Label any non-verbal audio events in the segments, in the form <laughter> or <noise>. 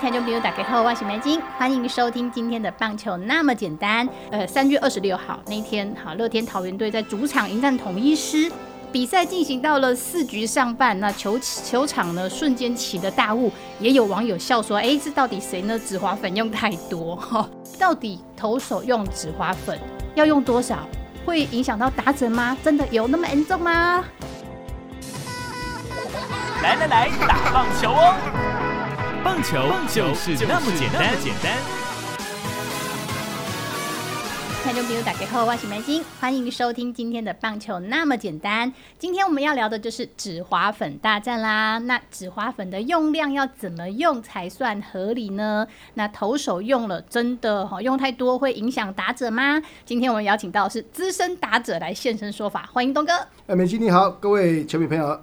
听众朋友，大家好，我是梅金，欢迎收听今天的棒球那么简单。呃，三月二十六号那天，好，乐天桃园队在主场迎战统一师，比赛进行到了四局上半，那球球场呢瞬间起了大雾，也有网友笑说，哎，这到底谁呢？紫花粉用太多哈？<laughs> 到底投手用紫花粉要用多少？会影响到打者吗？真的有那么严重吗？来来来，打棒球哦！棒球就是那么简单，简单。听众朋友，大家好，我是梅金，欢迎收听今天的棒球那么简单。今天我们要聊的就是紫花粉大战啦。那紫花粉的用量要怎么用才算合理呢？那投手用了真的哈用太多会影响打者吗？今天我们邀请到是资深打者来现身说法，欢迎东哥。哎，梅金你好，各位球迷朋友。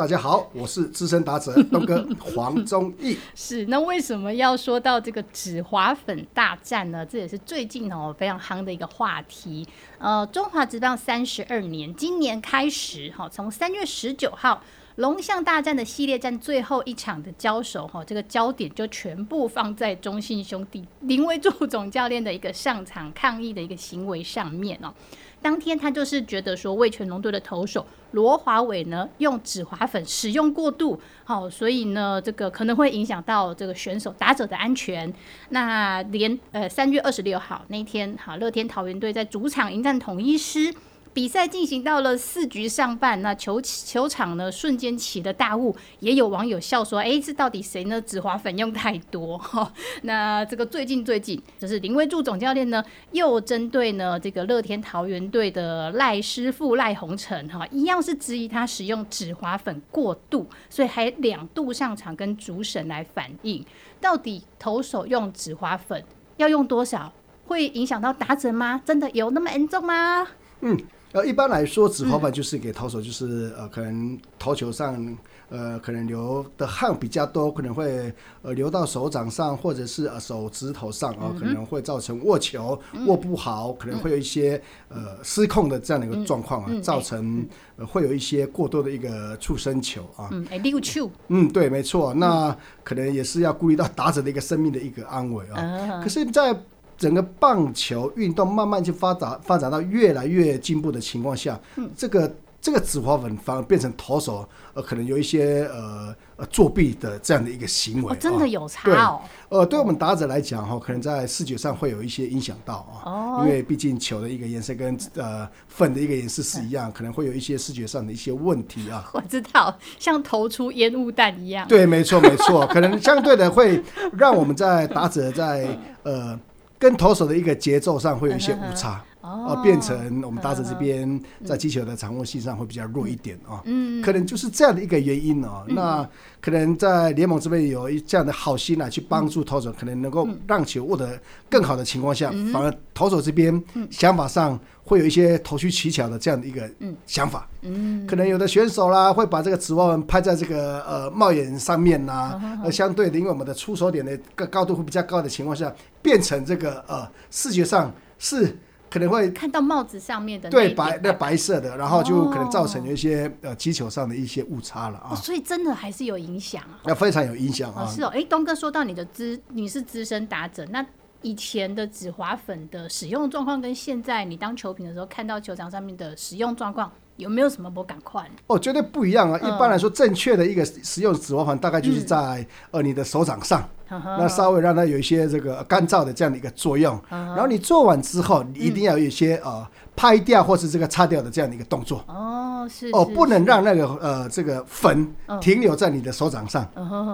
大家好，我是资深打者 <laughs> 东哥黄忠义。是，那为什么要说到这个纸华粉大战呢？这也是最近哦非常夯的一个话题。呃，中华职棒三十二年，今年开始哈，从三月十九号龙象大战的系列战最后一场的交手哈，这个焦点就全部放在中信兄弟林威柱总教练的一个上场抗议的一个行为上面哦。当天他就是觉得说，魏全龙队的投手罗华伟呢用止滑粉使用过度，好，所以呢这个可能会影响到这个选手打者的安全。那连呃三月二十六号那天，好，乐天桃园队在主场迎战统一师。比赛进行到了四局上半，那球球场呢瞬间起了大雾，也有网友笑说：“哎，这到底谁呢？紫花粉用太多。”哈，那这个最近最近，就是林威柱总教练呢，又针对呢这个乐天桃园队的赖师傅赖鸿成，哈，一样是质疑他使用紫花粉过度，所以还两度上场跟主审来反映，到底投手用紫花粉要用多少，会影响到打者吗？真的有那么严重吗？嗯。呃，一般来说，紫花板就是给投手，就是呃，可能投球上，呃，可能流的汗比较多，可能会呃流到手掌上，或者是呃手指头上啊，可能会造成握球握不好，可能会有一些呃失控的这样的一个状况啊，造成呃会有一些过多的一个触身球啊。嗯，哎，溜球。嗯，对，没错，那可能也是要顾虑到打者的一个生命的一个安危啊。可是，在整个棒球运动慢慢去发展，发展到越来越进步的情况下，这个这个紫花粉反而变成投手呃，可能有一些呃呃作弊的这样的一个行为，真的有差哦。呃，对我们打者来讲哈，可能在视觉上会有一些影响到啊，因为毕竟球的一个颜色跟呃粉的一个颜色是一样，可能会有一些视觉上的一些问题啊。<laughs> 我知道，像投出烟雾弹一样。对，没错，没错，可能相对的会让我们在打者在 <laughs> 呃。跟投手的一个节奏上会有一些误差，哦，变成我们打者这边在击球的掌握性上会比较弱一点啊，嗯，可能就是这样的一个原因哦。那可能在联盟这边有一这样的好心来去帮助投手，可能能够让球握得更好的情况下，反而投手这边想法上会有一些投虚取巧的这样的一个想法，嗯，可能有的选手啦会把这个指望纹拍在这个呃帽檐上面呐，呃，相对的，因为我们的出手点的个高度会比较高的情况下。变成这个呃，视觉上是可能会看到帽子上面的对白那白色的，然后就可能造成有一些呃击球上的一些误差了啊。所以真的还是有影响啊，那非常有影响啊。是哦，哎，东哥说到你的资你是资深打者，那以前的紫滑粉的使用状况跟现在你当球评的时候看到球场上面的使用状况。有没有什么不赶快？哦，绝对不一样啊！一般来说，正确的一个使用紫花粉大概就是在呃你的手掌上，那稍微让它有一些这个干燥的这样的一个作用。然后你做完之后，你一定要有一些呃拍掉或是这个擦掉的这样的一个动作。哦，是哦，不能让那个呃这个粉停留在你的手掌上，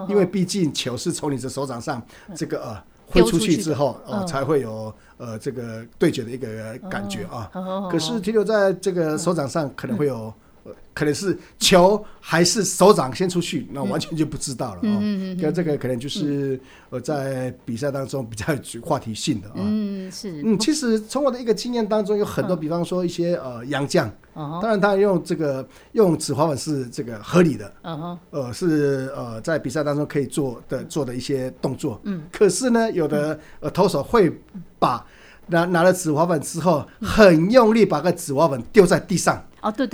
因为毕竟球是从你的手掌上这个呃。挥出去之后，呃，才会有呃这个对决的一个感觉啊。可是停留在这个手掌上，可能会有。可能是球还是手掌先出去，那完全就不知道了啊。跟这个可能就是呃，在比赛当中比较具话题性的啊。嗯，是。嗯，其实从我的一个经验当中，有很多，比方说一些呃洋将，当然他用这个用紫花粉是这个合理的。嗯哼。呃，是呃在比赛当中可以做的做的一些动作。嗯。可是呢，有的呃投手会把拿拿了紫花粉之后，很用力把个紫花粉丢在地上。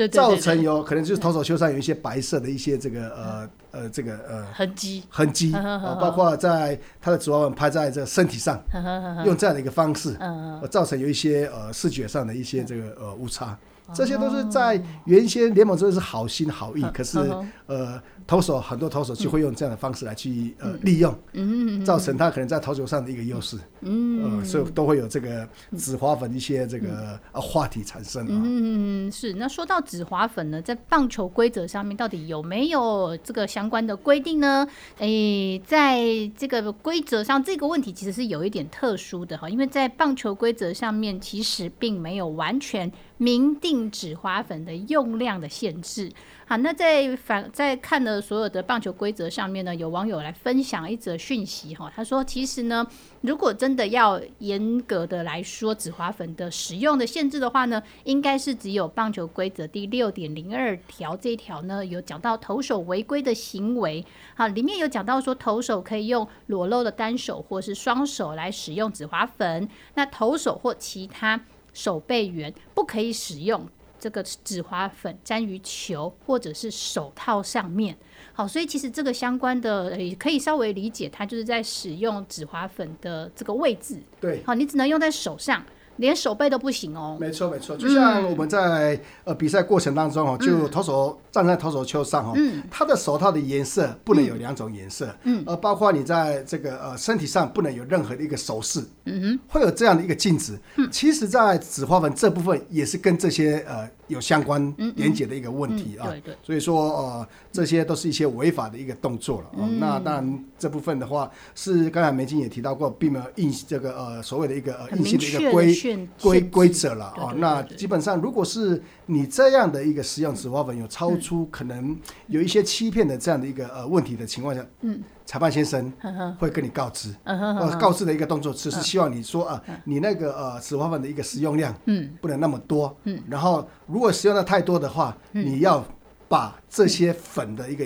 造成有可能就是投手球上有一些白色的一些这个呃呃这个呃痕迹，痕迹，啊 <laughs> 包括在他的指滑粉拍在这个身体上，<laughs> 用这样的一个方式，<laughs> 造成有一些呃视觉上的一些这个呃误差。哦。这些都是在原先联盟真的是好心好意，可是呃，投手很多投手就会用这样的方式来去呃利用，嗯造成他可能在投球上的一个优势，嗯。呃，所以都会有这个紫花粉一些这个呃话题产生啊。嗯，是。那说到紫花粉呢，在棒球规则上面到底有没有这个相相关的规定呢？诶，在这个规则上，这个问题其实是有一点特殊的哈，因为在棒球规则上面，其实并没有完全明定止滑粉的用量的限制。好，那在反在看了所有的棒球规则上面呢，有网友来分享一则讯息哈，他说其实呢，如果真的要严格的来说止滑粉的使用的限制的话呢，应该是只有棒球规则第六点零二条这一条呢，有讲到投手违规的行为，好，里面有讲到说投手可以用裸露的单手或是双手来使用止滑粉，那投手或其他守备员不可以使用。这个止滑粉沾于球或者是手套上面，好，所以其实这个相关的呃也可以稍微理解，它就是在使用止滑粉的这个位置，对，好，你只能用在手上，连手背都不行哦。没错没错，就像我们在呃比赛过程当中哦，嗯。就投手站在投手球上哦，他的手套的颜色不能有两种颜色，嗯，呃，包括你在这个呃身体上不能有任何的一个手势，嗯哼，会有这样的一个禁止。嗯。其实，在紫花粉这部分也是跟这些呃有相关连结的一个问题啊，嗯对对。所以说呃这些都是一些违法的一个动作了哦。嗯。那当然这部分的话是刚才梅金也提到过，并没有硬这个呃所谓的一个呃很硬性的一个规规规则了哦对对。对。那基本上，如果是你这样的一个使用紫花粉有超出可能有一些欺骗的这样的一个呃问题的情况下，嗯，裁判先生会跟你告知，呃，告知的一个动作，只是希望你说啊，你那个呃紫花粉的一个使用量，嗯，不能那么多，嗯，然后如果使用的太多的话，你要把这些粉的一个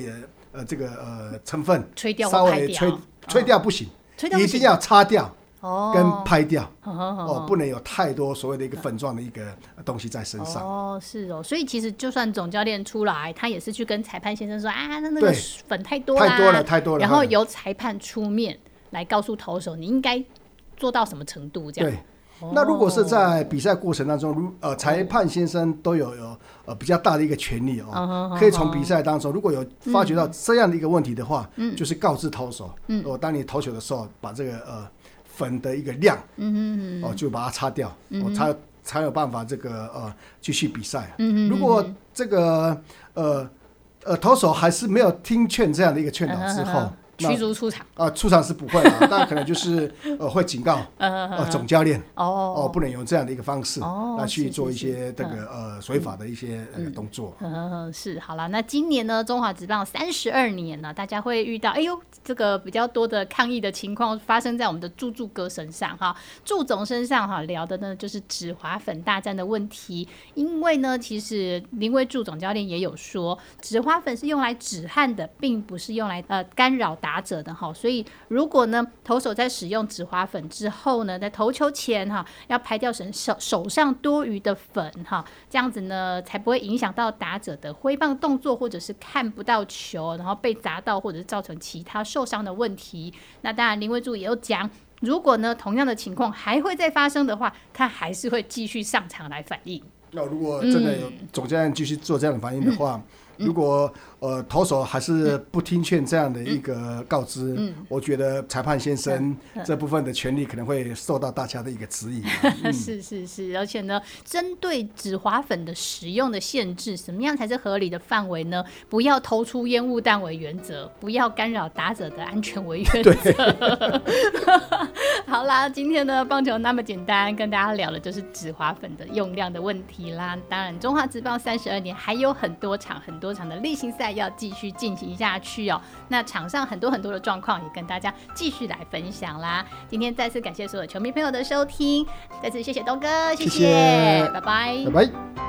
呃这个呃成分吹掉稍微吹吹掉不行，吹掉不行。一定要擦掉哦，跟拍掉。哦，不能有太多所谓的一个粉状的一个东西在身上。哦，是哦，所以其实就算总教练出来，他也是去跟裁判先生说啊，那那个粉太多啦太多了太多了然后嗯。由裁判出面来告诉投手，你应该做到什么程度这样。对，哦。那如果是在比赛过程当中，如呃裁判先生都有有呃比较大的一个权利嗯哦，可以从比赛当中，如果有发觉到这样的一个问题的话，嗯。就是告知投手，嗯，我，当你投球的时候，把这个呃粉的一个量，嗯哦，就把它擦掉，哦，才才有办法这个呃继续比赛。嗯如果这个呃呃投手还是没有听劝这样的一个劝导之后，驱逐出场。啊，出场是不会啊，<laughs> 但可能就是呃会警告 <laughs> 呃总教练哦哦，不能用这样的一个方式哦来去做一些这个呃违法的一些呃动作。嗯，是好了。那今年呢，中华职棒三十二年呢，大家会遇到，哎呦，这个比较多的抗议的情况发生在我们的祝祝哥身上哈，祝总身上哈，聊的呢就是止滑粉大战的问题。因为呢，其实林威祝总教练也有说，止滑粉是用来止汗的，并不是用来呃干扰打者的哈。所以如果呢，投手在使用止滑粉之后呢，在投球前哈，要拍掉手手手上多余的粉哈，这样子呢，才不会影响到打者的挥棒动作，或者是看不到球，然后被砸到，或者是造成其他受伤的问题。那当然，林威柱也有讲，如果呢同样的情况还会再发生的话，他还是会继续上场来反应。那如果真的有总教练继续做这样的反应的话，如果呃投手还是不听劝这样的一个告知，我觉得裁判先生这部分的权利可能会受到大家的一个质疑啊。<laughs> 是是是，而且呢，针对止滑粉的使用的限制，什么样才是合理的范围呢？不要投出烟雾弹为原则，不要干扰打者的安全为原则。<laughs> 好啦，今天的棒球那么简单，跟大家聊的就是止滑粉的用量的问题啦。当然，中华职棒三十二年还有很多场很多场的例行赛要继续进行下去哦。那场上很多很多的状况也跟大家继续来分享啦。今天再次感谢所有球迷朋友的收听，再次谢谢东哥，谢谢谢拜拜拜拜。